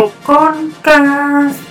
Poconcast.